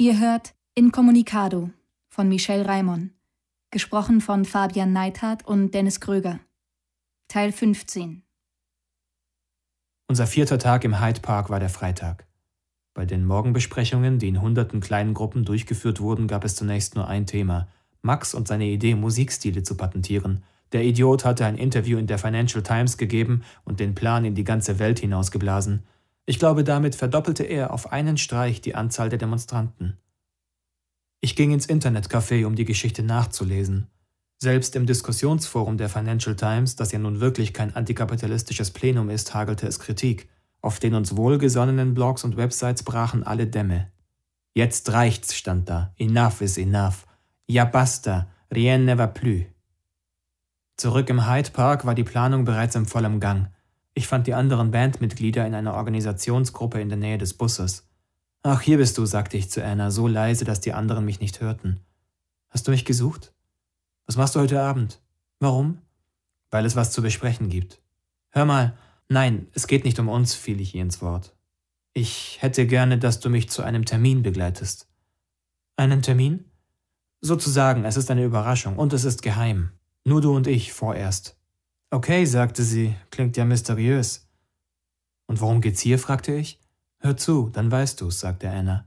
Ihr hört Incommunicado von Michel Raimon, gesprochen von Fabian Neithardt und Dennis Kröger. Teil 15 Unser vierter Tag im Hyde Park war der Freitag. Bei den Morgenbesprechungen, die in hunderten kleinen Gruppen durchgeführt wurden, gab es zunächst nur ein Thema: Max und seine Idee, Musikstile zu patentieren. Der Idiot hatte ein Interview in der Financial Times gegeben und den Plan in die ganze Welt hinausgeblasen. Ich glaube, damit verdoppelte er auf einen Streich die Anzahl der Demonstranten. Ich ging ins Internetcafé, um die Geschichte nachzulesen. Selbst im Diskussionsforum der Financial Times, das ja nun wirklich kein antikapitalistisches Plenum ist, hagelte es Kritik. Auf den uns wohlgesonnenen Blogs und Websites brachen alle Dämme. Jetzt reicht's, stand da. Enough is enough. Ja basta, rien ne va plus. Zurück im Hyde Park war die Planung bereits im vollen Gang. Ich fand die anderen Bandmitglieder in einer Organisationsgruppe in der Nähe des Busses. Ach, hier bist du, sagte ich zu Anna, so leise, dass die anderen mich nicht hörten. Hast du mich gesucht? Was machst du heute Abend? Warum? Weil es was zu besprechen gibt. Hör mal, nein, es geht nicht um uns, fiel ich ihr ins Wort. Ich hätte gerne, dass du mich zu einem Termin begleitest. Einen Termin? Sozusagen, es ist eine Überraschung und es ist geheim. Nur du und ich vorerst. Okay, sagte sie, klingt ja mysteriös. Und worum geht's hier? fragte ich. Hör zu, dann weißt du's, sagte Anna.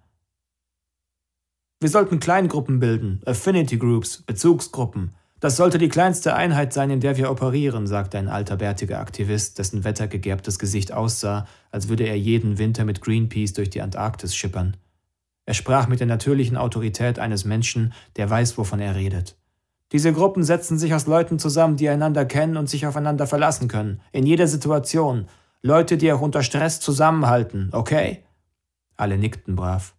Wir sollten Kleingruppen bilden, Affinity Groups, Bezugsgruppen. Das sollte die kleinste Einheit sein, in der wir operieren, sagte ein alter bärtiger Aktivist, dessen wettergegerbtes Gesicht aussah, als würde er jeden Winter mit Greenpeace durch die Antarktis schippern. Er sprach mit der natürlichen Autorität eines Menschen, der weiß, wovon er redet. Diese Gruppen setzen sich aus Leuten zusammen, die einander kennen und sich aufeinander verlassen können, in jeder Situation, Leute, die auch unter Stress zusammenhalten, okay? Alle nickten brav.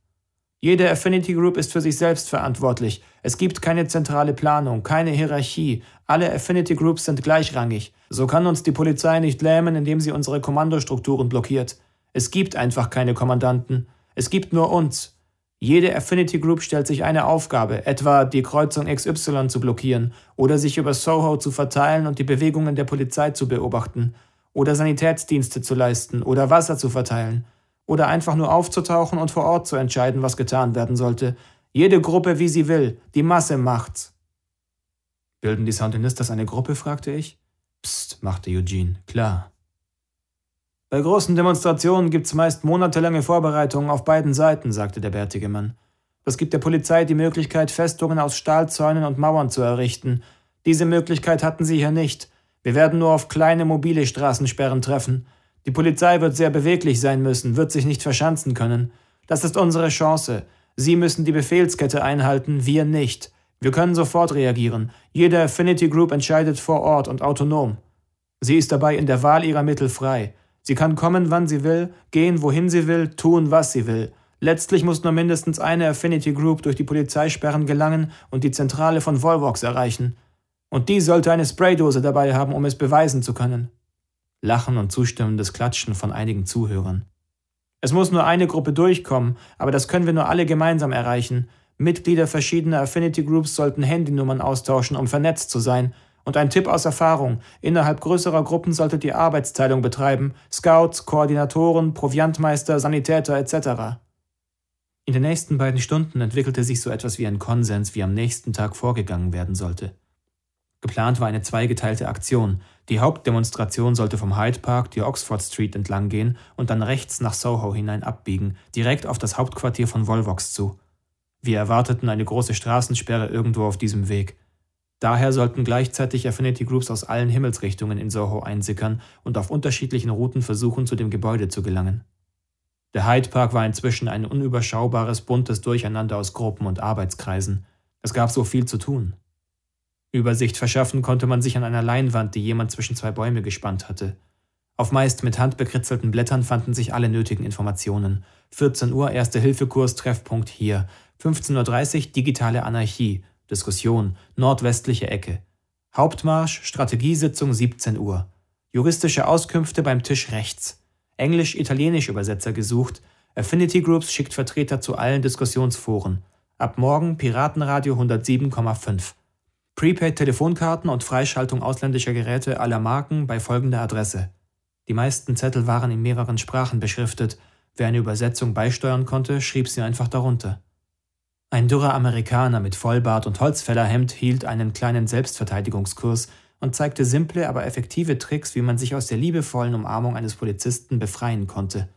Jede Affinity Group ist für sich selbst verantwortlich. Es gibt keine zentrale Planung, keine Hierarchie. Alle Affinity Groups sind gleichrangig. So kann uns die Polizei nicht lähmen, indem sie unsere Kommandostrukturen blockiert. Es gibt einfach keine Kommandanten. Es gibt nur uns. Jede Affinity Group stellt sich eine Aufgabe, etwa die Kreuzung XY zu blockieren oder sich über Soho zu verteilen und die Bewegungen der Polizei zu beobachten oder Sanitätsdienste zu leisten oder Wasser zu verteilen oder einfach nur aufzutauchen und vor Ort zu entscheiden, was getan werden sollte. Jede Gruppe, wie sie will, die Masse macht's. Bilden die Sandinistas eine Gruppe? fragte ich. Psst, machte Eugene. Klar. Bei großen Demonstrationen gibt's meist monatelange Vorbereitungen auf beiden Seiten, sagte der bärtige Mann. Das gibt der Polizei die Möglichkeit, Festungen aus Stahlzäunen und Mauern zu errichten. Diese Möglichkeit hatten sie hier nicht. Wir werden nur auf kleine mobile Straßensperren treffen. Die Polizei wird sehr beweglich sein müssen, wird sich nicht verschanzen können. Das ist unsere Chance. Sie müssen die Befehlskette einhalten, wir nicht. Wir können sofort reagieren. Jede Affinity Group entscheidet vor Ort und autonom. Sie ist dabei in der Wahl ihrer Mittel frei. Sie kann kommen, wann sie will, gehen, wohin sie will, tun, was sie will. Letztlich muss nur mindestens eine Affinity Group durch die Polizeisperren gelangen und die Zentrale von Volvox erreichen. Und die sollte eine Spraydose dabei haben, um es beweisen zu können. Lachen und zustimmendes Klatschen von einigen Zuhörern. Es muss nur eine Gruppe durchkommen, aber das können wir nur alle gemeinsam erreichen. Mitglieder verschiedener Affinity Groups sollten Handynummern austauschen, um vernetzt zu sein. Und ein Tipp aus Erfahrung: Innerhalb größerer Gruppen solltet ihr Arbeitsteilung betreiben. Scouts, Koordinatoren, Proviantmeister, Sanitäter etc. In den nächsten beiden Stunden entwickelte sich so etwas wie ein Konsens, wie am nächsten Tag vorgegangen werden sollte. Geplant war eine zweigeteilte Aktion. Die Hauptdemonstration sollte vom Hyde Park die Oxford Street entlang gehen und dann rechts nach Soho hinein abbiegen, direkt auf das Hauptquartier von Volvox zu. Wir erwarteten eine große Straßensperre irgendwo auf diesem Weg. Daher sollten gleichzeitig Affinity Groups aus allen Himmelsrichtungen in Soho einsickern und auf unterschiedlichen Routen versuchen, zu dem Gebäude zu gelangen. Der Hyde Park war inzwischen ein unüberschaubares, buntes Durcheinander aus Gruppen und Arbeitskreisen. Es gab so viel zu tun. Übersicht verschaffen konnte man sich an einer Leinwand, die jemand zwischen zwei Bäume gespannt hatte. Auf meist mit Hand bekritzelten Blättern fanden sich alle nötigen Informationen. 14 Uhr Erste-Hilfe-Kurs, Treffpunkt hier. 15.30 Uhr digitale Anarchie, Diskussion, nordwestliche Ecke. Hauptmarsch, Strategiesitzung 17 Uhr. Juristische Auskünfte beim Tisch rechts. Englisch-Italienisch Übersetzer gesucht. Affinity Groups schickt Vertreter zu allen Diskussionsforen. Ab morgen Piratenradio 107,5. Prepaid-Telefonkarten und Freischaltung ausländischer Geräte aller Marken bei folgender Adresse. Die meisten Zettel waren in mehreren Sprachen beschriftet. Wer eine Übersetzung beisteuern konnte, schrieb sie einfach darunter. Ein dürrer Amerikaner mit Vollbart und Holzfällerhemd hielt einen kleinen Selbstverteidigungskurs und zeigte simple, aber effektive Tricks, wie man sich aus der liebevollen Umarmung eines Polizisten befreien konnte.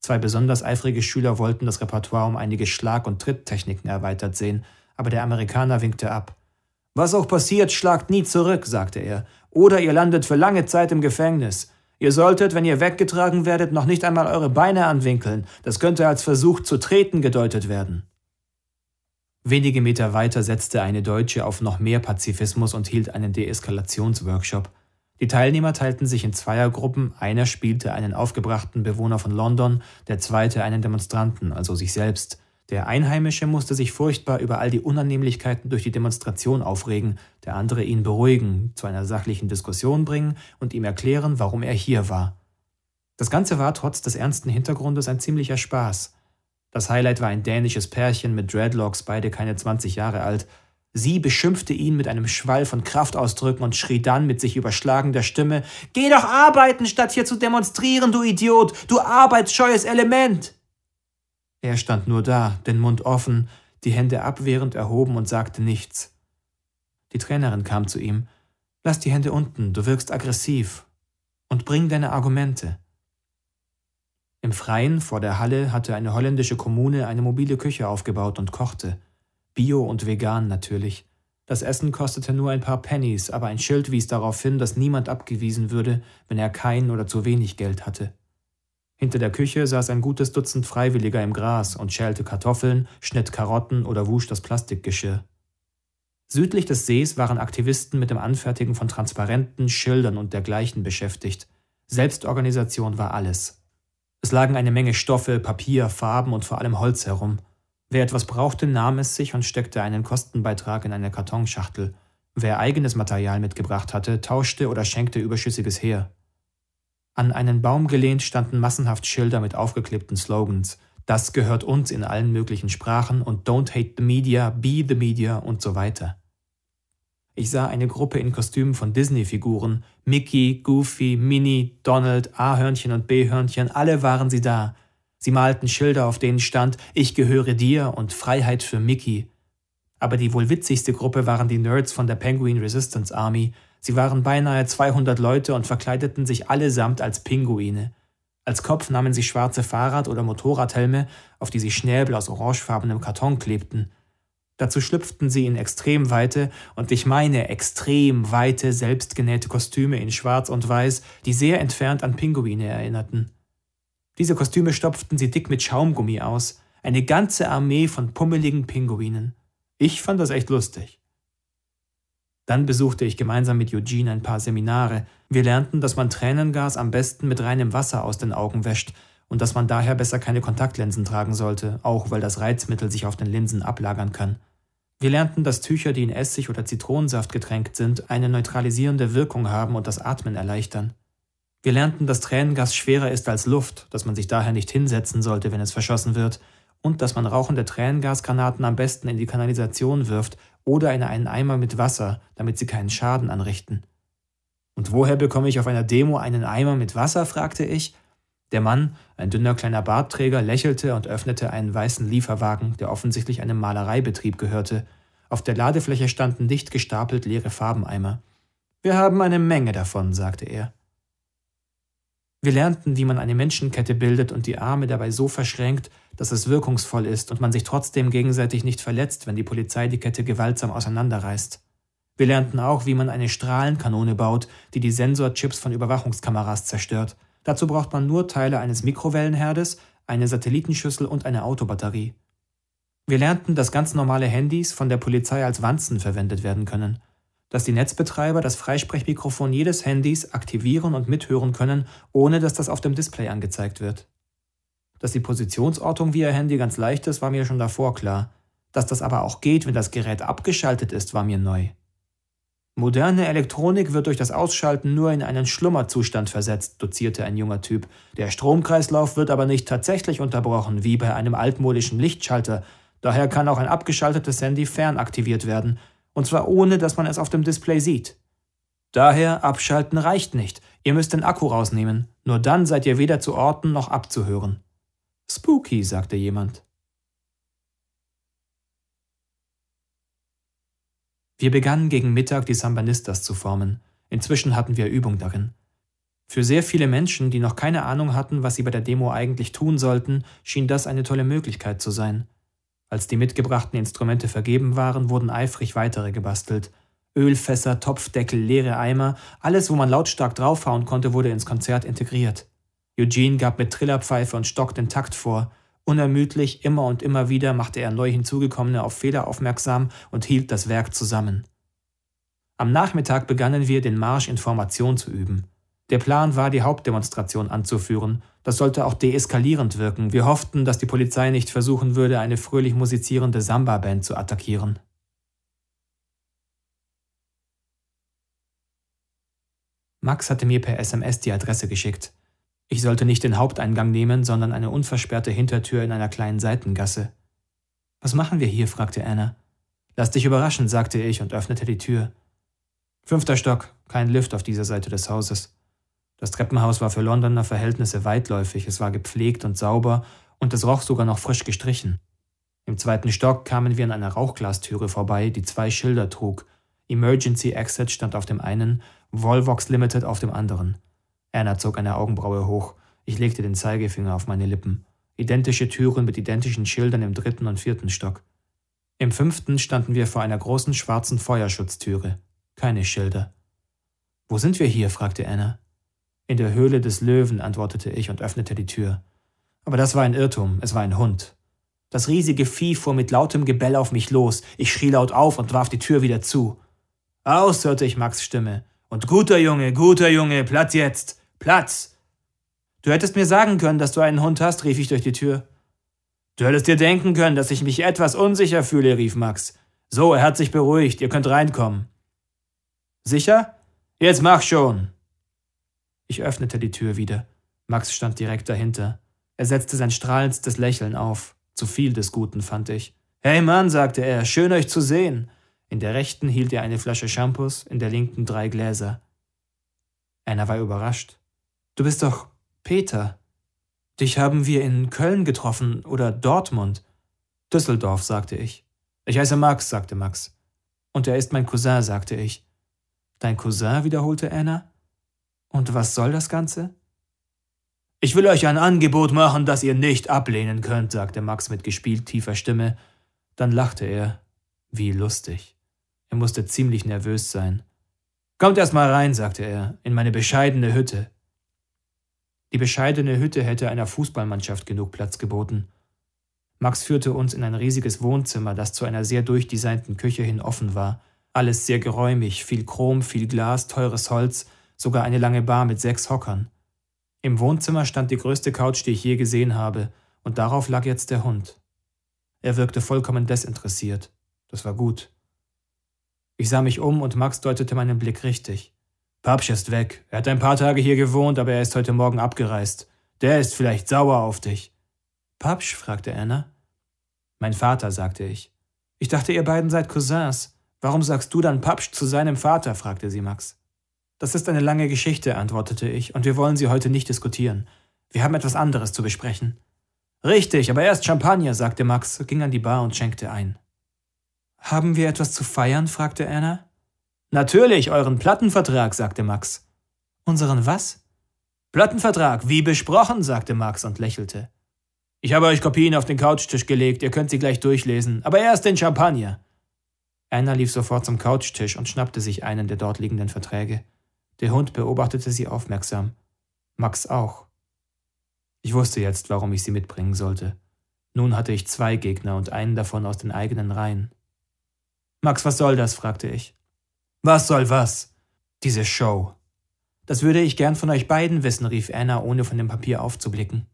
Zwei besonders eifrige Schüler wollten das Repertoire um einige Schlag- und Tritttechniken erweitert sehen, aber der Amerikaner winkte ab. Was auch passiert, schlagt nie zurück, sagte er, oder ihr landet für lange Zeit im Gefängnis. Ihr solltet, wenn ihr weggetragen werdet, noch nicht einmal eure Beine anwinkeln, das könnte als Versuch zu treten gedeutet werden. Wenige Meter weiter setzte eine Deutsche auf noch mehr Pazifismus und hielt einen Deeskalationsworkshop. Die Teilnehmer teilten sich in Zweiergruppen, einer spielte einen aufgebrachten Bewohner von London, der zweite einen Demonstranten, also sich selbst. Der Einheimische musste sich furchtbar über all die Unannehmlichkeiten durch die Demonstration aufregen, der andere ihn beruhigen, zu einer sachlichen Diskussion bringen und ihm erklären, warum er hier war. Das Ganze war trotz des ernsten Hintergrundes ein ziemlicher Spaß. Das Highlight war ein dänisches Pärchen mit Dreadlocks, beide keine 20 Jahre alt. Sie beschimpfte ihn mit einem Schwall von Kraftausdrücken und schrie dann mit sich überschlagender Stimme: Geh doch arbeiten, statt hier zu demonstrieren, du Idiot, du arbeitsscheues Element! Er stand nur da, den Mund offen, die Hände abwehrend erhoben und sagte nichts. Die Trainerin kam zu ihm. Lass die Hände unten, du wirkst aggressiv. Und bring deine Argumente. Im Freien vor der Halle hatte eine holländische Kommune eine mobile Küche aufgebaut und kochte. Bio und vegan natürlich. Das Essen kostete nur ein paar Pennies, aber ein Schild wies darauf hin, dass niemand abgewiesen würde, wenn er kein oder zu wenig Geld hatte. Hinter der Küche saß ein gutes Dutzend Freiwilliger im Gras und schälte Kartoffeln, schnitt Karotten oder wusch das Plastikgeschirr. Südlich des Sees waren Aktivisten mit dem Anfertigen von Transparenten, Schildern und dergleichen beschäftigt. Selbstorganisation war alles. Es lagen eine Menge Stoffe, Papier, Farben und vor allem Holz herum. Wer etwas brauchte, nahm es sich und steckte einen Kostenbeitrag in eine Kartonschachtel. Wer eigenes Material mitgebracht hatte, tauschte oder schenkte Überschüssiges her. An einen Baum gelehnt standen massenhaft Schilder mit aufgeklebten Slogans. Das gehört uns in allen möglichen Sprachen und Don't hate the media, be the media und so weiter. Ich sah eine Gruppe in Kostümen von Disney-Figuren. Mickey, Goofy, Minnie, Donald, A-Hörnchen und B-Hörnchen, alle waren sie da. Sie malten Schilder, auf denen stand Ich gehöre dir und Freiheit für Mickey. Aber die wohl witzigste Gruppe waren die Nerds von der Penguin Resistance Army. Sie waren beinahe 200 Leute und verkleideten sich allesamt als Pinguine. Als Kopf nahmen sie schwarze Fahrrad- oder Motorradhelme, auf die sie Schnäbel aus orangefarbenem Karton klebten. Dazu schlüpften sie in extrem weite, und ich meine extrem weite, selbstgenähte Kostüme in Schwarz und Weiß, die sehr entfernt an Pinguine erinnerten. Diese Kostüme stopften sie dick mit Schaumgummi aus, eine ganze Armee von pummeligen Pinguinen. Ich fand das echt lustig. Dann besuchte ich gemeinsam mit Eugene ein paar Seminare. Wir lernten, dass man Tränengas am besten mit reinem Wasser aus den Augen wäscht und dass man daher besser keine Kontaktlinsen tragen sollte, auch weil das Reizmittel sich auf den Linsen ablagern kann. Wir lernten, dass Tücher, die in Essig oder Zitronensaft getränkt sind, eine neutralisierende Wirkung haben und das Atmen erleichtern. Wir lernten, dass Tränengas schwerer ist als Luft, dass man sich daher nicht hinsetzen sollte, wenn es verschossen wird, und dass man rauchende Tränengasgranaten am besten in die Kanalisation wirft oder in einen Eimer mit Wasser, damit sie keinen Schaden anrichten. Und woher bekomme ich auf einer Demo einen Eimer mit Wasser? fragte ich. Der Mann, ein dünner kleiner Bartträger, lächelte und öffnete einen weißen Lieferwagen, der offensichtlich einem Malereibetrieb gehörte. Auf der Ladefläche standen dicht gestapelt leere Farbeneimer. Wir haben eine Menge davon, sagte er. Wir lernten, wie man eine Menschenkette bildet und die Arme dabei so verschränkt, dass es wirkungsvoll ist und man sich trotzdem gegenseitig nicht verletzt, wenn die Polizei die Kette gewaltsam auseinanderreißt. Wir lernten auch, wie man eine Strahlenkanone baut, die die Sensorchips von Überwachungskameras zerstört. Dazu braucht man nur Teile eines Mikrowellenherdes, eine Satellitenschüssel und eine Autobatterie. Wir lernten, dass ganz normale Handys von der Polizei als Wanzen verwendet werden können, dass die Netzbetreiber das Freisprechmikrofon jedes Handys aktivieren und mithören können, ohne dass das auf dem Display angezeigt wird. Dass die Positionsortung via Handy ganz leicht ist, war mir schon davor klar. Dass das aber auch geht, wenn das Gerät abgeschaltet ist, war mir neu. Moderne Elektronik wird durch das Ausschalten nur in einen Schlummerzustand versetzt, dozierte ein junger Typ. Der Stromkreislauf wird aber nicht tatsächlich unterbrochen, wie bei einem altmodischen Lichtschalter. Daher kann auch ein abgeschaltetes Handy fernaktiviert werden, und zwar ohne, dass man es auf dem Display sieht. Daher abschalten reicht nicht. Ihr müsst den Akku rausnehmen. Nur dann seid ihr weder zu orten noch abzuhören. Spooky, sagte jemand. Wir begannen gegen Mittag die Sambanistas zu formen. Inzwischen hatten wir Übung darin. Für sehr viele Menschen, die noch keine Ahnung hatten, was sie bei der Demo eigentlich tun sollten, schien das eine tolle Möglichkeit zu sein. Als die mitgebrachten Instrumente vergeben waren, wurden eifrig weitere gebastelt. Ölfässer, Topfdeckel, leere Eimer, alles, wo man lautstark draufhauen konnte, wurde ins Konzert integriert. Eugene gab mit Trillerpfeife und Stock den Takt vor. Unermüdlich, immer und immer wieder machte er neu hinzugekommene auf Fehler aufmerksam und hielt das Werk zusammen. Am Nachmittag begannen wir, den Marsch in Formation zu üben. Der Plan war, die Hauptdemonstration anzuführen. Das sollte auch deeskalierend wirken. Wir hofften, dass die Polizei nicht versuchen würde, eine fröhlich musizierende Samba-Band zu attackieren. Max hatte mir per SMS die Adresse geschickt. Ich sollte nicht den Haupteingang nehmen, sondern eine unversperrte Hintertür in einer kleinen Seitengasse. Was machen wir hier? fragte Anna. Lass dich überraschen, sagte ich und öffnete die Tür. Fünfter Stock, kein Lift auf dieser Seite des Hauses. Das Treppenhaus war für Londoner Verhältnisse weitläufig, es war gepflegt und sauber und es roch sogar noch frisch gestrichen. Im zweiten Stock kamen wir an einer Rauchglastüre vorbei, die zwei Schilder trug. Emergency Exit stand auf dem einen, Volvox Limited auf dem anderen. Anna zog eine Augenbraue hoch. Ich legte den Zeigefinger auf meine Lippen. Identische Türen mit identischen Schildern im dritten und vierten Stock. Im fünften standen wir vor einer großen schwarzen Feuerschutztüre. Keine Schilder. Wo sind wir hier? fragte Anna. In der Höhle des Löwen, antwortete ich und öffnete die Tür. Aber das war ein Irrtum, es war ein Hund. Das riesige Vieh fuhr mit lautem Gebell auf mich los. Ich schrie laut auf und warf die Tür wieder zu. Aus, hörte ich Max Stimme. Und guter Junge, guter Junge, Platz jetzt. Platz! Du hättest mir sagen können, dass du einen Hund hast, rief ich durch die Tür. Du hättest dir denken können, dass ich mich etwas unsicher fühle, rief Max. So, er hat sich beruhigt, ihr könnt reinkommen. Sicher? Jetzt mach schon! Ich öffnete die Tür wieder. Max stand direkt dahinter. Er setzte sein strahlendstes Lächeln auf. Zu viel des Guten, fand ich. Hey Mann, sagte er, schön euch zu sehen. In der rechten hielt er eine Flasche Shampoos, in der linken drei Gläser. Anna war überrascht. Du bist doch Peter. Dich haben wir in Köln getroffen oder Dortmund. Düsseldorf, sagte ich. Ich heiße Max, sagte Max. Und er ist mein Cousin, sagte ich. Dein Cousin, wiederholte Anna. Und was soll das Ganze? Ich will euch ein Angebot machen, das ihr nicht ablehnen könnt, sagte Max mit gespielt tiefer Stimme. Dann lachte er. Wie lustig. Er musste ziemlich nervös sein. Kommt erst mal rein, sagte er, in meine bescheidene Hütte. Die bescheidene Hütte hätte einer Fußballmannschaft genug Platz geboten. Max führte uns in ein riesiges Wohnzimmer, das zu einer sehr durchdesignten Küche hin offen war. Alles sehr geräumig, viel Chrom, viel Glas, teures Holz, sogar eine lange Bar mit sechs Hockern. Im Wohnzimmer stand die größte Couch, die ich je gesehen habe, und darauf lag jetzt der Hund. Er wirkte vollkommen desinteressiert. Das war gut. Ich sah mich um und Max deutete meinen Blick richtig. Papsch ist weg. Er hat ein paar Tage hier gewohnt, aber er ist heute Morgen abgereist. Der ist vielleicht sauer auf dich. Papsch? fragte Anna. Mein Vater, sagte ich. Ich dachte, ihr beiden seid Cousins. Warum sagst du dann Papsch zu seinem Vater? fragte sie Max. Das ist eine lange Geschichte, antwortete ich, und wir wollen sie heute nicht diskutieren. Wir haben etwas anderes zu besprechen. Richtig, aber erst Champagner, sagte Max, ging an die Bar und schenkte ein. Haben wir etwas zu feiern? fragte Anna. Natürlich, euren Plattenvertrag, sagte Max. Unseren was? Plattenvertrag, wie besprochen, sagte Max und lächelte. Ich habe euch Kopien auf den Couchtisch gelegt, ihr könnt sie gleich durchlesen, aber erst den Champagner. Anna lief sofort zum Couchtisch und schnappte sich einen der dort liegenden Verträge. Der Hund beobachtete sie aufmerksam. Max auch. Ich wusste jetzt, warum ich sie mitbringen sollte. Nun hatte ich zwei Gegner und einen davon aus den eigenen Reihen. Max, was soll das? fragte ich. Was soll was? Diese Show. Das würde ich gern von euch beiden wissen, rief Anna, ohne von dem Papier aufzublicken.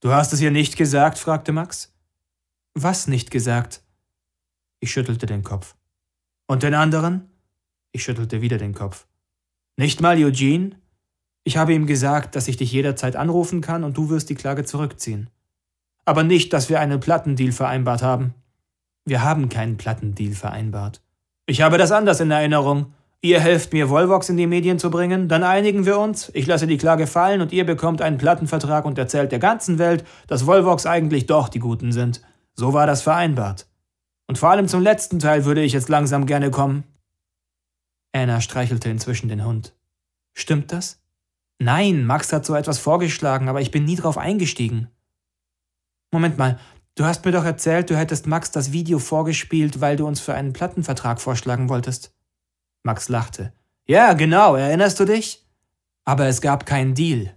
Du hast es ihr nicht gesagt? fragte Max. Was nicht gesagt? Ich schüttelte den Kopf. Und den anderen? Ich schüttelte wieder den Kopf. Nicht mal Eugene? Ich habe ihm gesagt, dass ich dich jederzeit anrufen kann und du wirst die Klage zurückziehen. Aber nicht, dass wir einen Plattendeal vereinbart haben. Wir haben keinen Plattendeal vereinbart. Ich habe das anders in Erinnerung. Ihr helft mir, Volvox in die Medien zu bringen, dann einigen wir uns, ich lasse die Klage fallen und ihr bekommt einen Plattenvertrag und erzählt der ganzen Welt, dass Volvox eigentlich doch die Guten sind. So war das vereinbart. Und vor allem zum letzten Teil würde ich jetzt langsam gerne kommen. Anna streichelte inzwischen den Hund. Stimmt das? Nein, Max hat so etwas vorgeschlagen, aber ich bin nie drauf eingestiegen. Moment mal, du hast mir doch erzählt, du hättest Max das Video vorgespielt, weil du uns für einen Plattenvertrag vorschlagen wolltest. Max lachte. Ja, genau, erinnerst du dich? Aber es gab keinen Deal.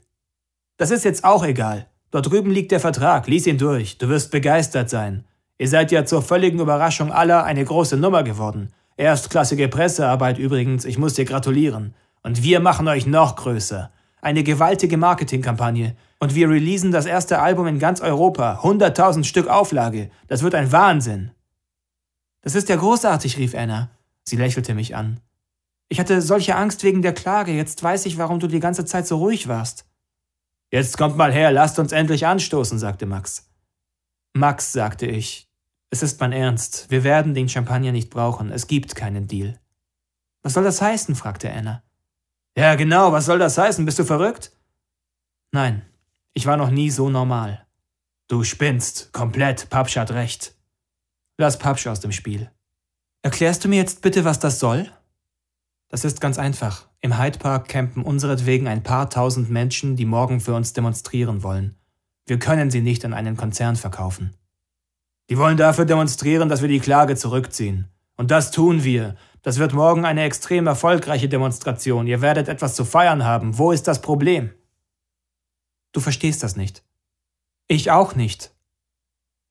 Das ist jetzt auch egal. Dort drüben liegt der Vertrag, lies ihn durch, du wirst begeistert sein. Ihr seid ja zur völligen Überraschung aller eine große Nummer geworden. Erstklassige Pressearbeit übrigens, ich muss dir gratulieren. Und wir machen euch noch größer. Eine gewaltige Marketingkampagne. Und wir releasen das erste Album in ganz Europa. 100.000 Stück Auflage. Das wird ein Wahnsinn. Das ist ja großartig, rief Anna. Sie lächelte mich an. Ich hatte solche Angst wegen der Klage. Jetzt weiß ich, warum du die ganze Zeit so ruhig warst. Jetzt kommt mal her, lasst uns endlich anstoßen, sagte Max. Max, sagte ich, es ist mein Ernst. Wir werden den Champagner nicht brauchen. Es gibt keinen Deal. Was soll das heißen? fragte Anna. Ja, genau, was soll das heißen? Bist du verrückt? Nein, ich war noch nie so normal. Du spinnst, komplett, Papsch hat recht. Lass Papsch aus dem Spiel. Erklärst du mir jetzt bitte, was das soll? Das ist ganz einfach. Im Hyde Park campen unseretwegen ein paar tausend Menschen, die morgen für uns demonstrieren wollen. Wir können sie nicht an einen Konzern verkaufen. Die wollen dafür demonstrieren, dass wir die Klage zurückziehen. Und das tun wir, das wird morgen eine extrem erfolgreiche Demonstration. Ihr werdet etwas zu feiern haben. Wo ist das Problem? Du verstehst das nicht. Ich auch nicht.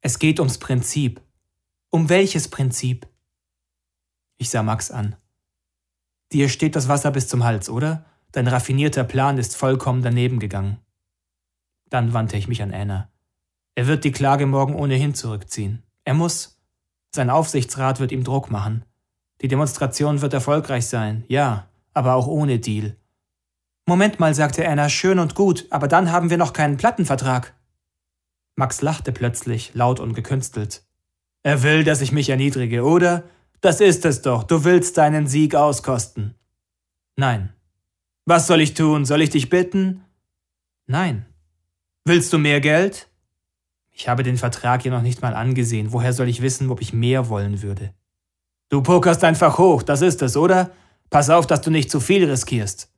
Es geht ums Prinzip. Um welches Prinzip? Ich sah Max an. Dir steht das Wasser bis zum Hals, oder? Dein raffinierter Plan ist vollkommen daneben gegangen. Dann wandte ich mich an Anna. Er wird die Klage morgen ohnehin zurückziehen. Er muss. Sein Aufsichtsrat wird ihm Druck machen. Die Demonstration wird erfolgreich sein, ja, aber auch ohne Deal. Moment mal, sagte Anna, schön und gut, aber dann haben wir noch keinen Plattenvertrag. Max lachte plötzlich, laut und gekünstelt. Er will, dass ich mich erniedrige, oder? Das ist es doch, du willst deinen Sieg auskosten. Nein. Was soll ich tun? Soll ich dich bitten? Nein. Willst du mehr Geld? Ich habe den Vertrag ja noch nicht mal angesehen, woher soll ich wissen, ob ich mehr wollen würde? Du pokerst einfach hoch, das ist es, oder? Pass auf, dass du nicht zu viel riskierst.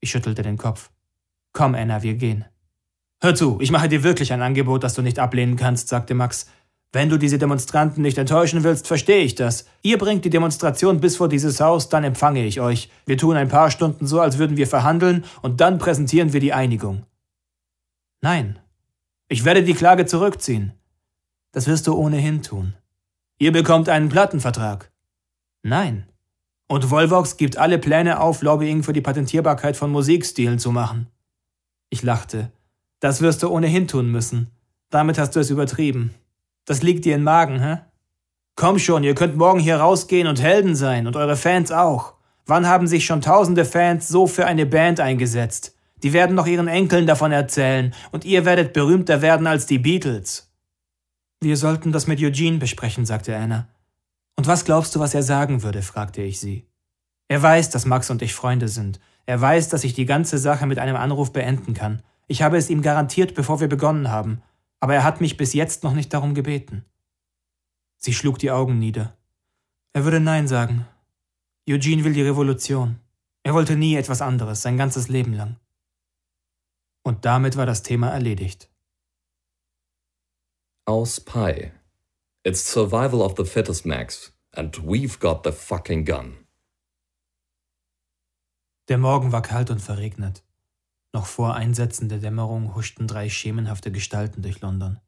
Ich schüttelte den Kopf. Komm, Anna, wir gehen. Hör zu, ich mache dir wirklich ein Angebot, das du nicht ablehnen kannst, sagte Max. Wenn du diese Demonstranten nicht enttäuschen willst, verstehe ich das. Ihr bringt die Demonstration bis vor dieses Haus, dann empfange ich euch. Wir tun ein paar Stunden so, als würden wir verhandeln, und dann präsentieren wir die Einigung. Nein. Ich werde die Klage zurückziehen. Das wirst du ohnehin tun. Ihr bekommt einen Plattenvertrag. Nein. Und Volvox gibt alle Pläne auf, Lobbying für die Patentierbarkeit von Musikstilen zu machen. Ich lachte. Das wirst du ohnehin tun müssen. Damit hast du es übertrieben. Das liegt dir im Magen, hä? Komm schon, ihr könnt morgen hier rausgehen und Helden sein und eure Fans auch. Wann haben sich schon tausende Fans so für eine Band eingesetzt? Die werden noch ihren Enkeln davon erzählen und ihr werdet berühmter werden als die Beatles. Wir sollten das mit Eugene besprechen, sagte Anna. Und was glaubst du, was er sagen würde? fragte ich sie. Er weiß, dass Max und ich Freunde sind. Er weiß, dass ich die ganze Sache mit einem Anruf beenden kann. Ich habe es ihm garantiert, bevor wir begonnen haben, aber er hat mich bis jetzt noch nicht darum gebeten. Sie schlug die Augen nieder. Er würde Nein sagen. Eugene will die Revolution. Er wollte nie etwas anderes, sein ganzes Leben lang. Und damit war das Thema erledigt. Aus Pi It's survival of the fittest, Max. And we've got the fucking gun. Der Morgen war kalt und verregnet. Noch vor Einsetzen der Dämmerung huschten drei schemenhafte Gestalten durch London.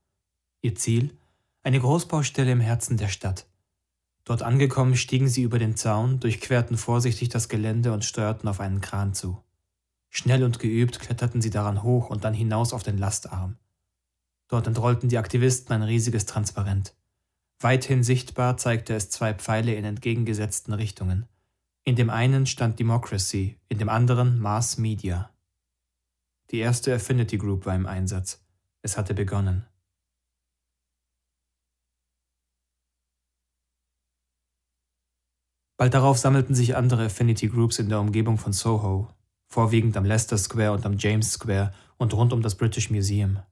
Ihr Ziel? Eine Großbaustelle im Herzen der Stadt. Dort angekommen stiegen sie über den Zaun, durchquerten vorsichtig das Gelände und steuerten auf einen Kran zu. Schnell und geübt kletterten sie daran hoch und dann hinaus auf den Lastarm. Dort entrollten die Aktivisten ein riesiges Transparent. Weithin sichtbar zeigte es zwei Pfeile in entgegengesetzten Richtungen. In dem einen stand Democracy, in dem anderen Mass Media. Die erste Affinity Group war im Einsatz. Es hatte begonnen. Bald darauf sammelten sich andere Affinity Groups in der Umgebung von Soho, vorwiegend am Leicester Square und am James Square und rund um das British Museum.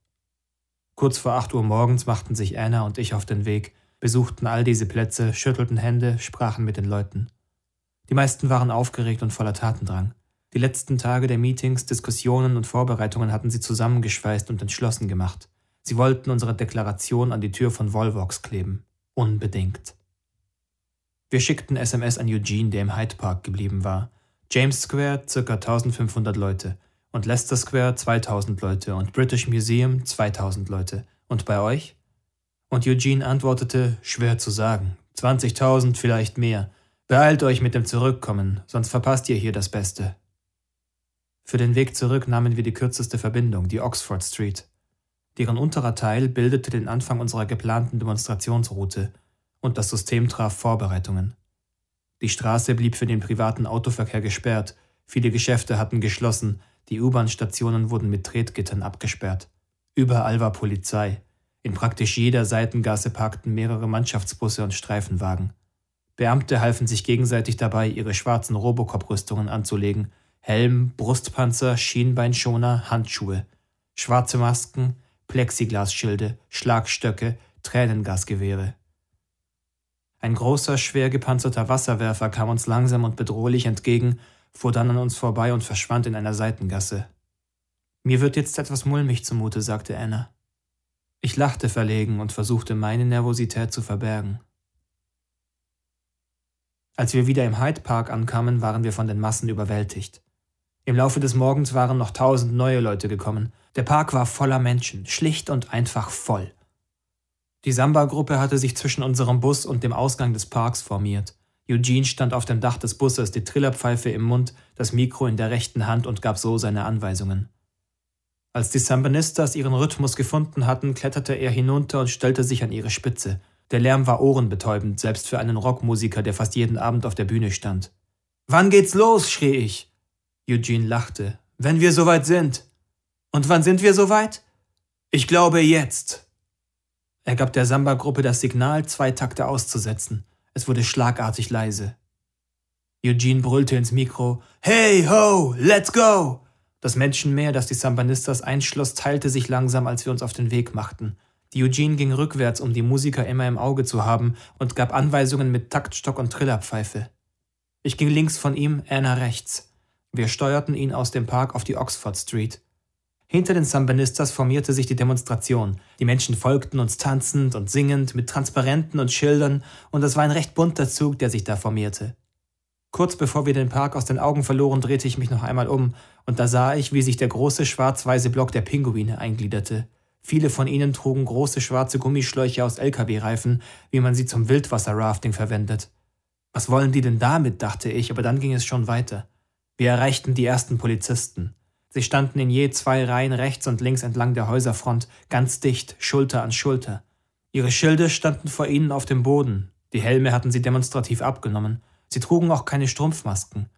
Kurz vor acht Uhr morgens machten sich Anna und ich auf den Weg, besuchten all diese Plätze, schüttelten Hände, sprachen mit den Leuten. Die meisten waren aufgeregt und voller Tatendrang. Die letzten Tage der Meetings, Diskussionen und Vorbereitungen hatten sie zusammengeschweißt und entschlossen gemacht. Sie wollten unsere Deklaration an die Tür von Volvox kleben. Unbedingt. Wir schickten SMS an Eugene, der im Hyde Park geblieben war. James Square ca. 1500 Leute und Leicester Square 2000 Leute und British Museum 2000 Leute. Und bei euch? Und Eugene antwortete, schwer zu sagen. 20.000, vielleicht mehr. Beeilt euch mit dem Zurückkommen, sonst verpasst ihr hier das Beste. Für den Weg zurück nahmen wir die kürzeste Verbindung, die Oxford Street. Deren unterer Teil bildete den Anfang unserer geplanten Demonstrationsroute und das System traf Vorbereitungen. Die Straße blieb für den privaten Autoverkehr gesperrt, viele Geschäfte hatten geschlossen, die U-Bahn-Stationen wurden mit Tretgittern abgesperrt. Überall war Polizei. In praktisch jeder Seitengasse parkten mehrere Mannschaftsbusse und Streifenwagen. Beamte halfen sich gegenseitig dabei, ihre schwarzen Robocop-Rüstungen anzulegen. Helm, Brustpanzer, Schienbeinschoner, Handschuhe. Schwarze Masken, Plexiglasschilde, Schlagstöcke, Tränengasgewehre. Ein großer, schwer gepanzerter Wasserwerfer kam uns langsam und bedrohlich entgegen, fuhr dann an uns vorbei und verschwand in einer Seitengasse. Mir wird jetzt etwas mulmig zumute, sagte Anna. Ich lachte verlegen und versuchte meine Nervosität zu verbergen. Als wir wieder im Hyde Park ankamen, waren wir von den Massen überwältigt. Im Laufe des Morgens waren noch tausend neue Leute gekommen. Der Park war voller Menschen, schlicht und einfach voll. Die Samba-Gruppe hatte sich zwischen unserem Bus und dem Ausgang des Parks formiert. Eugene stand auf dem Dach des Busses, die Trillerpfeife im Mund, das Mikro in der rechten Hand und gab so seine Anweisungen. Als die Sambanistas ihren Rhythmus gefunden hatten, kletterte er hinunter und stellte sich an ihre Spitze. Der Lärm war ohrenbetäubend, selbst für einen Rockmusiker, der fast jeden Abend auf der Bühne stand. Wann geht's los? schrie ich. Eugene lachte. Wenn wir soweit sind. Und wann sind wir soweit? Ich glaube jetzt. Er gab der Samba-Gruppe das Signal, zwei Takte auszusetzen. Es wurde schlagartig leise. Eugene brüllte ins Mikro: Hey ho, let's go! Das Menschenmeer, das die Sambanistas einschloss, teilte sich langsam, als wir uns auf den Weg machten. Die Eugene ging rückwärts, um die Musiker immer im Auge zu haben, und gab Anweisungen mit Taktstock und Trillerpfeife. Ich ging links von ihm, Anna rechts. Wir steuerten ihn aus dem Park auf die Oxford Street. Hinter den Sambanistas formierte sich die Demonstration. Die Menschen folgten uns tanzend und singend, mit Transparenten und Schildern, und es war ein recht bunter Zug, der sich da formierte. Kurz bevor wir den Park aus den Augen verloren, drehte ich mich noch einmal um, und da sah ich, wie sich der große schwarz-weiße Block der Pinguine eingliederte. Viele von ihnen trugen große schwarze Gummischläuche aus LKW-Reifen, wie man sie zum Wildwasser-Rafting verwendet. Was wollen die denn damit, dachte ich, aber dann ging es schon weiter. Wir erreichten die ersten Polizisten. Sie standen in je zwei Reihen rechts und links entlang der Häuserfront, ganz dicht, Schulter an Schulter. Ihre Schilde standen vor ihnen auf dem Boden, die Helme hatten sie demonstrativ abgenommen, sie trugen auch keine Strumpfmasken.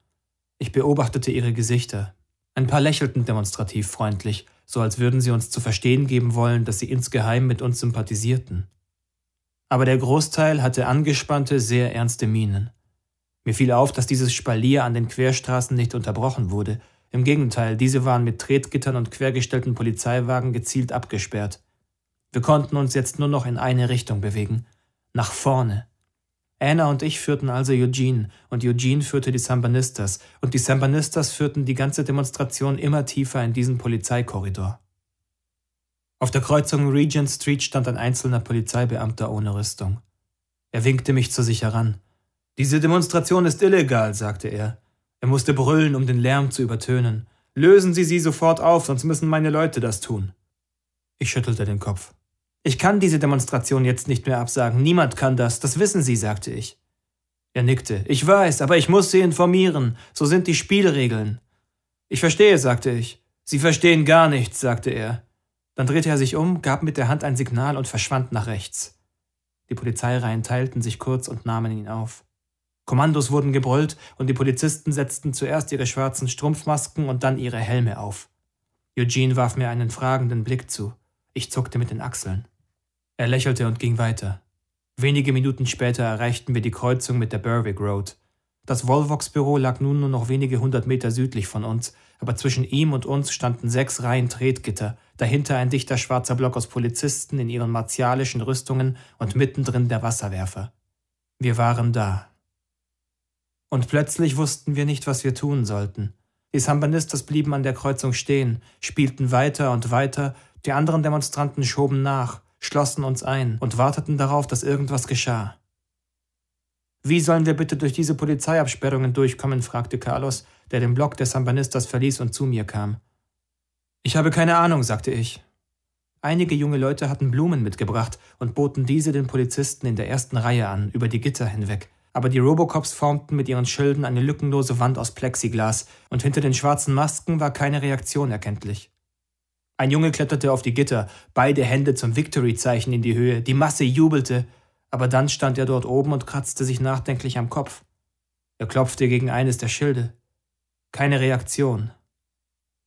Ich beobachtete ihre Gesichter. Ein paar lächelten demonstrativ freundlich, so als würden sie uns zu verstehen geben wollen, dass sie insgeheim mit uns sympathisierten. Aber der Großteil hatte angespannte, sehr ernste Mienen. Mir fiel auf, dass dieses Spalier an den Querstraßen nicht unterbrochen wurde. Im Gegenteil, diese waren mit Tretgittern und quergestellten Polizeiwagen gezielt abgesperrt. Wir konnten uns jetzt nur noch in eine Richtung bewegen, nach vorne. Anna und ich führten also Eugene, und Eugene führte die Sambanistas, und die Sambanistas führten die ganze Demonstration immer tiefer in diesen Polizeikorridor. Auf der Kreuzung Regent Street stand ein einzelner Polizeibeamter ohne Rüstung. Er winkte mich zu sich heran. Diese Demonstration ist illegal, sagte er. Er musste brüllen, um den Lärm zu übertönen. Lösen Sie sie sofort auf, sonst müssen meine Leute das tun. Ich schüttelte den Kopf. Ich kann diese Demonstration jetzt nicht mehr absagen. Niemand kann das. Das wissen Sie, sagte ich. Er nickte. Ich weiß, aber ich muss Sie informieren. So sind die Spielregeln. Ich verstehe, sagte ich. Sie verstehen gar nichts, sagte er. Dann drehte er sich um, gab mit der Hand ein Signal und verschwand nach rechts. Die Polizeireihen teilten sich kurz und nahmen ihn auf. Kommandos wurden gebrüllt und die Polizisten setzten zuerst ihre schwarzen Strumpfmasken und dann ihre Helme auf. Eugene warf mir einen fragenden Blick zu. Ich zuckte mit den Achseln. Er lächelte und ging weiter. Wenige Minuten später erreichten wir die Kreuzung mit der Berwick Road. Das Volvox-Büro lag nun nur noch wenige hundert Meter südlich von uns, aber zwischen ihm und uns standen sechs Reihen Tretgitter, dahinter ein dichter schwarzer Block aus Polizisten in ihren martialischen Rüstungen und mittendrin der Wasserwerfer. Wir waren da. Und plötzlich wussten wir nicht, was wir tun sollten. Die Sambanistas blieben an der Kreuzung stehen, spielten weiter und weiter, die anderen Demonstranten schoben nach, schlossen uns ein und warteten darauf, dass irgendwas geschah. Wie sollen wir bitte durch diese Polizeiabsperrungen durchkommen? fragte Carlos, der den Block der Sambanistas verließ und zu mir kam. Ich habe keine Ahnung, sagte ich. Einige junge Leute hatten Blumen mitgebracht und boten diese den Polizisten in der ersten Reihe an, über die Gitter hinweg. Aber die Robocops formten mit ihren Schilden eine lückenlose Wand aus Plexiglas, und hinter den schwarzen Masken war keine Reaktion erkenntlich. Ein Junge kletterte auf die Gitter, beide Hände zum Victory-Zeichen in die Höhe, die Masse jubelte, aber dann stand er dort oben und kratzte sich nachdenklich am Kopf. Er klopfte gegen eines der Schilde. Keine Reaktion.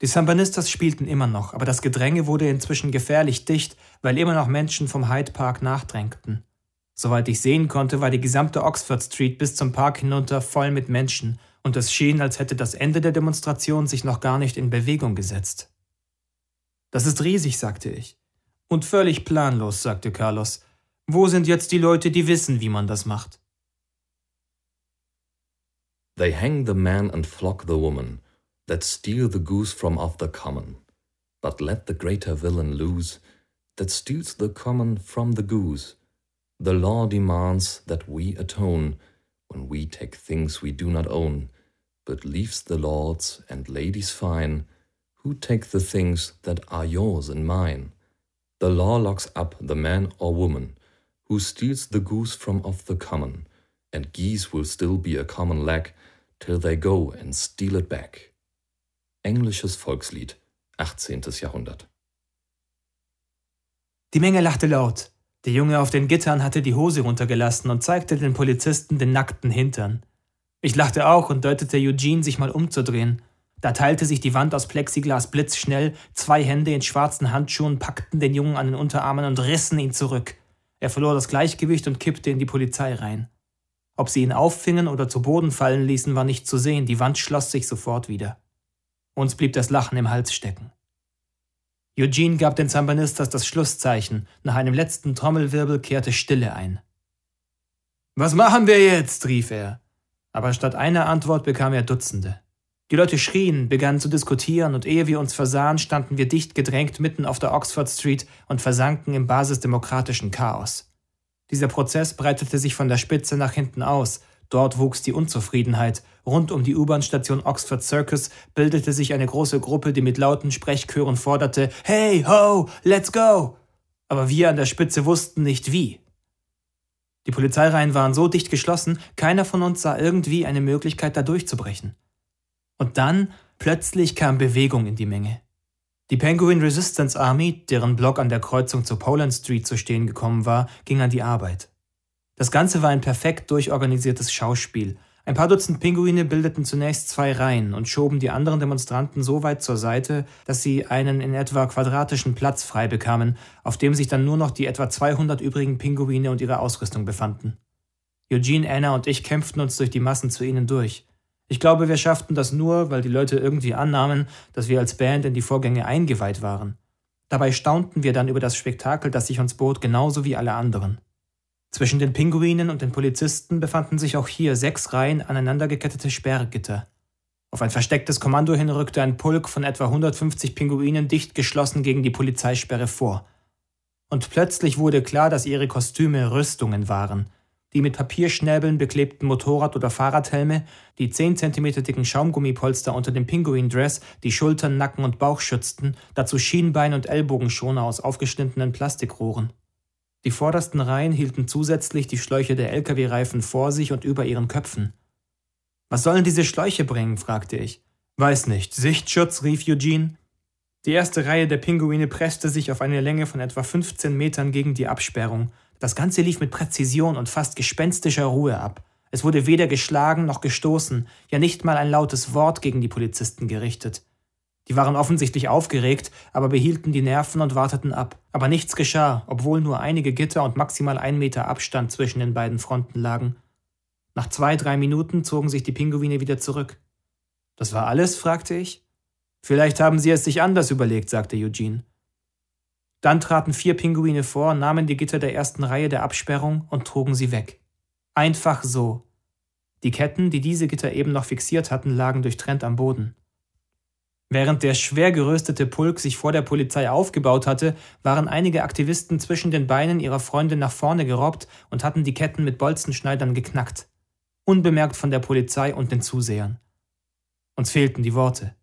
Die Sambanistas spielten immer noch, aber das Gedränge wurde inzwischen gefährlich dicht, weil immer noch Menschen vom Hyde Park nachdrängten. Soweit ich sehen konnte, war die gesamte Oxford Street bis zum Park hinunter voll mit Menschen, und es schien, als hätte das Ende der Demonstration sich noch gar nicht in Bewegung gesetzt. Das ist riesig, sagte ich. Und völlig planlos, sagte Carlos. Wo sind jetzt die Leute, die wissen, wie man das macht? They hang the man and flock the woman, that steal the goose from off the common. But let the greater villain loose, that steals the common from the goose. The law demands that we atone when we take things we do not own, but leaves the lords and ladies fine who take the things that are yours and mine. The law locks up the man or woman who steals the goose from off the common, and geese will still be a common leg till they go and steal it back. Englisches Volkslied, 18. Jahrhundert. Die Menge lachte laut. Der Junge auf den Gittern hatte die Hose runtergelassen und zeigte den Polizisten den nackten Hintern. Ich lachte auch und deutete Eugene, sich mal umzudrehen. Da teilte sich die Wand aus Plexiglas blitzschnell, zwei Hände in schwarzen Handschuhen packten den Jungen an den Unterarmen und rissen ihn zurück. Er verlor das Gleichgewicht und kippte in die Polizei rein. Ob sie ihn auffingen oder zu Boden fallen ließen, war nicht zu sehen, die Wand schloss sich sofort wieder. Uns blieb das Lachen im Hals stecken. Eugene gab den Zambanistas das Schlusszeichen, nach einem letzten Trommelwirbel kehrte Stille ein. Was machen wir jetzt? rief er. Aber statt einer Antwort bekam er Dutzende. Die Leute schrien, begannen zu diskutieren, und ehe wir uns versahen, standen wir dicht gedrängt mitten auf der Oxford Street und versanken im basisdemokratischen Chaos. Dieser Prozess breitete sich von der Spitze nach hinten aus, dort wuchs die Unzufriedenheit, rund um die U-Bahn-Station Oxford Circus bildete sich eine große Gruppe, die mit lauten Sprechchören forderte Hey, ho, let's go! Aber wir an der Spitze wussten nicht wie. Die Polizeireihen waren so dicht geschlossen, keiner von uns sah irgendwie eine Möglichkeit, da durchzubrechen. Und dann plötzlich kam Bewegung in die Menge. Die Penguin Resistance Army, deren Block an der Kreuzung zur Poland Street zu stehen gekommen war, ging an die Arbeit. Das Ganze war ein perfekt durchorganisiertes Schauspiel. Ein paar Dutzend Pinguine bildeten zunächst zwei Reihen und schoben die anderen Demonstranten so weit zur Seite, dass sie einen in etwa quadratischen Platz frei bekamen, auf dem sich dann nur noch die etwa 200 übrigen Pinguine und ihre Ausrüstung befanden. Eugene, Anna und ich kämpften uns durch die Massen zu ihnen durch. Ich glaube, wir schafften das nur, weil die Leute irgendwie annahmen, dass wir als Band in die Vorgänge eingeweiht waren. Dabei staunten wir dann über das Spektakel, das sich uns bot, genauso wie alle anderen. Zwischen den Pinguinen und den Polizisten befanden sich auch hier sechs Reihen aneinandergekettete Sperrgitter. Auf ein verstecktes Kommando hin rückte ein Pulk von etwa 150 Pinguinen dicht geschlossen gegen die Polizeisperre vor. Und plötzlich wurde klar, dass ihre Kostüme Rüstungen waren – die mit Papierschnäbeln beklebten Motorrad- oder Fahrradhelme, die 10 cm dicken Schaumgummipolster unter dem Pinguin-Dress, die Schultern, Nacken und Bauch schützten, dazu Schienbein- und Ellbogenschoner aus aufgeschnittenen Plastikrohren. Die vordersten Reihen hielten zusätzlich die Schläuche der Lkw-Reifen vor sich und über ihren Köpfen. Was sollen diese Schläuche bringen? fragte ich. Weiß nicht. Sichtschutz, rief Eugene. Die erste Reihe der Pinguine presste sich auf eine Länge von etwa 15 Metern gegen die Absperrung. Das Ganze lief mit Präzision und fast gespenstischer Ruhe ab. Es wurde weder geschlagen noch gestoßen, ja nicht mal ein lautes Wort gegen die Polizisten gerichtet. Die waren offensichtlich aufgeregt, aber behielten die Nerven und warteten ab. Aber nichts geschah, obwohl nur einige Gitter und maximal ein Meter Abstand zwischen den beiden Fronten lagen. Nach zwei, drei Minuten zogen sich die Pinguine wieder zurück. Das war alles? fragte ich. Vielleicht haben sie es sich anders überlegt, sagte Eugene. Dann traten vier Pinguine vor, nahmen die Gitter der ersten Reihe der Absperrung und trugen sie weg. Einfach so. Die Ketten, die diese Gitter eben noch fixiert hatten, lagen durchtrennt am Boden. Während der schwer geröstete Pulk sich vor der Polizei aufgebaut hatte, waren einige Aktivisten zwischen den Beinen ihrer Freundin nach vorne gerobbt und hatten die Ketten mit Bolzenschneidern geknackt. Unbemerkt von der Polizei und den Zusehern. Uns fehlten die Worte.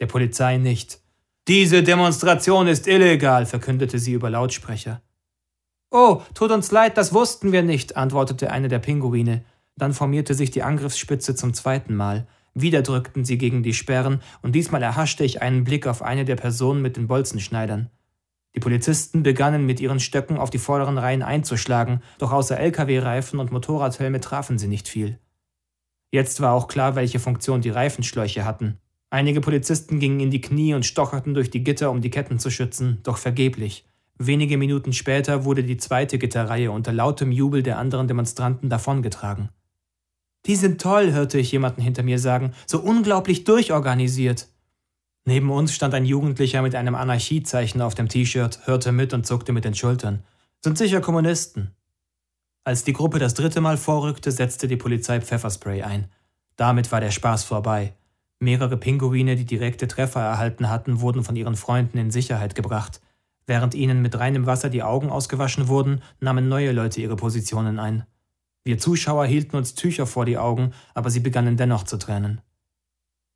Der Polizei nicht. Diese Demonstration ist illegal, verkündete sie über Lautsprecher. Oh, tut uns leid, das wussten wir nicht, antwortete eine der Pinguine. Dann formierte sich die Angriffsspitze zum zweiten Mal. Wieder drückten sie gegen die Sperren, und diesmal erhaschte ich einen Blick auf eine der Personen mit den Bolzenschneidern. Die Polizisten begannen mit ihren Stöcken auf die vorderen Reihen einzuschlagen, doch außer Lkw-Reifen und Motorradhelme trafen sie nicht viel. Jetzt war auch klar, welche Funktion die Reifenschläuche hatten. Einige Polizisten gingen in die Knie und stocherten durch die Gitter, um die Ketten zu schützen, doch vergeblich. Wenige Minuten später wurde die zweite Gitterreihe unter lautem Jubel der anderen Demonstranten davongetragen. Die sind toll, hörte ich jemanden hinter mir sagen, so unglaublich durchorganisiert. Neben uns stand ein Jugendlicher mit einem Anarchiezeichen auf dem T-Shirt, hörte mit und zuckte mit den Schultern. Sind sicher Kommunisten. Als die Gruppe das dritte Mal vorrückte, setzte die Polizei Pfefferspray ein. Damit war der Spaß vorbei. Mehrere Pinguine, die direkte Treffer erhalten hatten, wurden von ihren Freunden in Sicherheit gebracht. Während ihnen mit reinem Wasser die Augen ausgewaschen wurden, nahmen neue Leute ihre Positionen ein. Wir Zuschauer hielten uns Tücher vor die Augen, aber sie begannen dennoch zu tränen.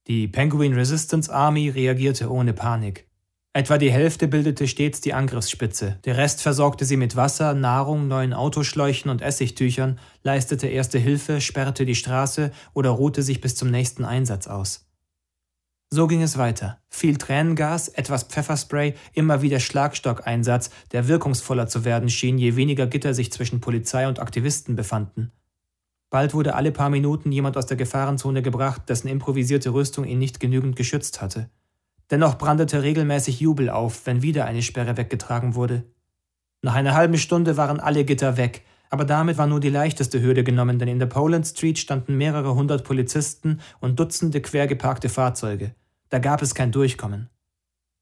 Die Penguin Resistance Army reagierte ohne Panik. Etwa die Hälfte bildete stets die Angriffsspitze, der Rest versorgte sie mit Wasser, Nahrung, neuen Autoschläuchen und Essigtüchern, leistete erste Hilfe, sperrte die Straße oder ruhte sich bis zum nächsten Einsatz aus. So ging es weiter. Viel Tränengas, etwas Pfefferspray, immer wieder Schlagstockeinsatz, der wirkungsvoller zu werden schien, je weniger Gitter sich zwischen Polizei und Aktivisten befanden. Bald wurde alle paar Minuten jemand aus der Gefahrenzone gebracht, dessen improvisierte Rüstung ihn nicht genügend geschützt hatte. Dennoch brandete regelmäßig Jubel auf, wenn wieder eine Sperre weggetragen wurde. Nach einer halben Stunde waren alle Gitter weg, aber damit war nur die leichteste Hürde genommen, denn in der Poland Street standen mehrere hundert Polizisten und Dutzende quer geparkte Fahrzeuge. Da gab es kein Durchkommen.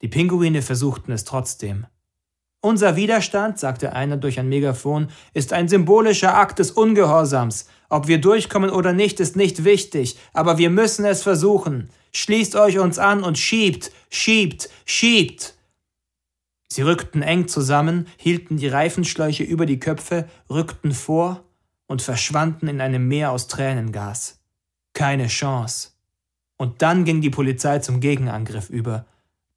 Die Pinguine versuchten es trotzdem. Unser Widerstand, sagte einer durch ein Megafon, ist ein symbolischer Akt des Ungehorsams. Ob wir durchkommen oder nicht, ist nicht wichtig, aber wir müssen es versuchen. Schließt euch uns an und schiebt, schiebt, schiebt. Sie rückten eng zusammen, hielten die Reifenschläuche über die Köpfe, rückten vor und verschwanden in einem Meer aus Tränengas. Keine Chance. Und dann ging die Polizei zum Gegenangriff über.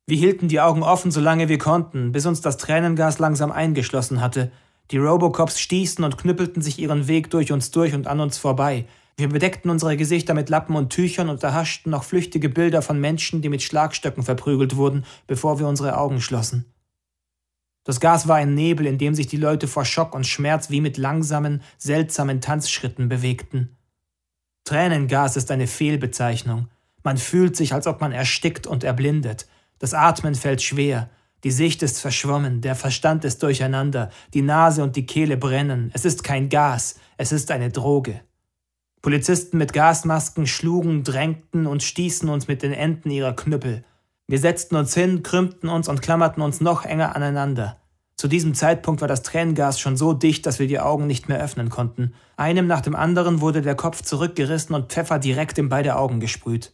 Wir hielten die Augen offen, solange wir konnten, bis uns das Tränengas langsam eingeschlossen hatte. Die Robocops stießen und knüppelten sich ihren Weg durch uns durch und an uns vorbei. Wir bedeckten unsere Gesichter mit Lappen und Tüchern und erhaschten noch flüchtige Bilder von Menschen, die mit Schlagstöcken verprügelt wurden, bevor wir unsere Augen schlossen. Das Gas war ein Nebel, in dem sich die Leute vor Schock und Schmerz wie mit langsamen, seltsamen Tanzschritten bewegten. Tränengas ist eine Fehlbezeichnung. Man fühlt sich, als ob man erstickt und erblindet. Das Atmen fällt schwer. Die Sicht ist verschwommen, der Verstand ist durcheinander, die Nase und die Kehle brennen. Es ist kein Gas, es ist eine Droge. Polizisten mit Gasmasken schlugen, drängten und stießen uns mit den Enden ihrer Knüppel. Wir setzten uns hin, krümmten uns und klammerten uns noch enger aneinander. Zu diesem Zeitpunkt war das Tränengas schon so dicht, dass wir die Augen nicht mehr öffnen konnten. Einem nach dem anderen wurde der Kopf zurückgerissen und Pfeffer direkt in beide Augen gesprüht.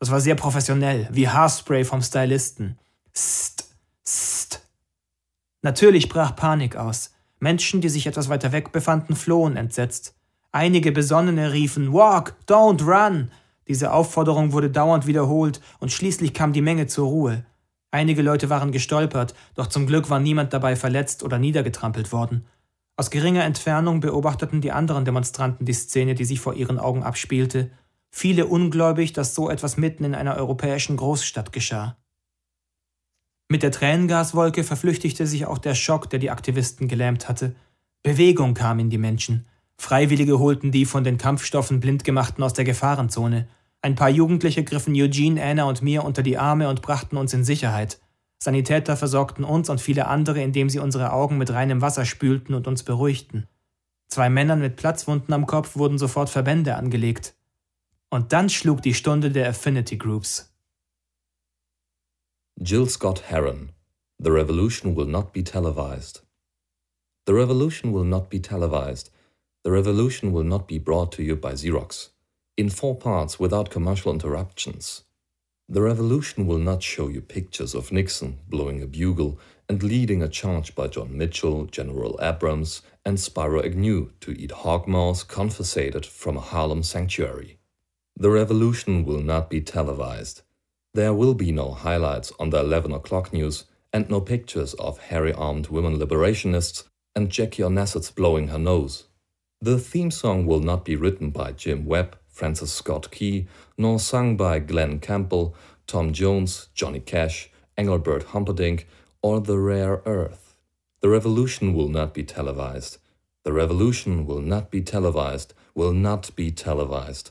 Das war sehr professionell, wie Haarspray vom Stylisten. St, st. Natürlich brach Panik aus. Menschen, die sich etwas weiter weg befanden, flohen entsetzt. Einige Besonnene riefen Walk, don't run, diese Aufforderung wurde dauernd wiederholt und schließlich kam die Menge zur Ruhe. Einige Leute waren gestolpert, doch zum Glück war niemand dabei verletzt oder niedergetrampelt worden. Aus geringer Entfernung beobachteten die anderen Demonstranten die Szene, die sich vor ihren Augen abspielte, viele ungläubig, dass so etwas mitten in einer europäischen Großstadt geschah. Mit der Tränengaswolke verflüchtigte sich auch der Schock, der die Aktivisten gelähmt hatte. Bewegung kam in die Menschen. Freiwillige holten die von den Kampfstoffen blindgemachten aus der Gefahrenzone. Ein paar Jugendliche griffen Eugene, Anna und mir unter die Arme und brachten uns in Sicherheit. Sanitäter versorgten uns und viele andere, indem sie unsere Augen mit reinem Wasser spülten und uns beruhigten. Zwei Männern mit Platzwunden am Kopf wurden sofort Verbände angelegt. Und dann schlug die Stunde der Affinity Groups. Jill Scott Heron The revolution will not be televised. The revolution will not be televised. The revolution will not be brought to you by Xerox. In four parts without commercial interruptions. The revolution will not show you pictures of Nixon blowing a bugle and leading a charge by John Mitchell, General Abrams, and Spyro Agnew to eat hog maws confiscated from a Harlem sanctuary. The revolution will not be televised. There will be no highlights on the 11 o'clock news and no pictures of hairy armed women liberationists and Jackie Onassis blowing her nose. The theme song will not be written by Jim Webb, Francis Scott Key, nor sung by Glenn Campbell, Tom Jones, Johnny Cash, Engelbert Humperdinck, or The Rare Earth. The revolution will not be televised. The revolution will not be televised, will not be televised,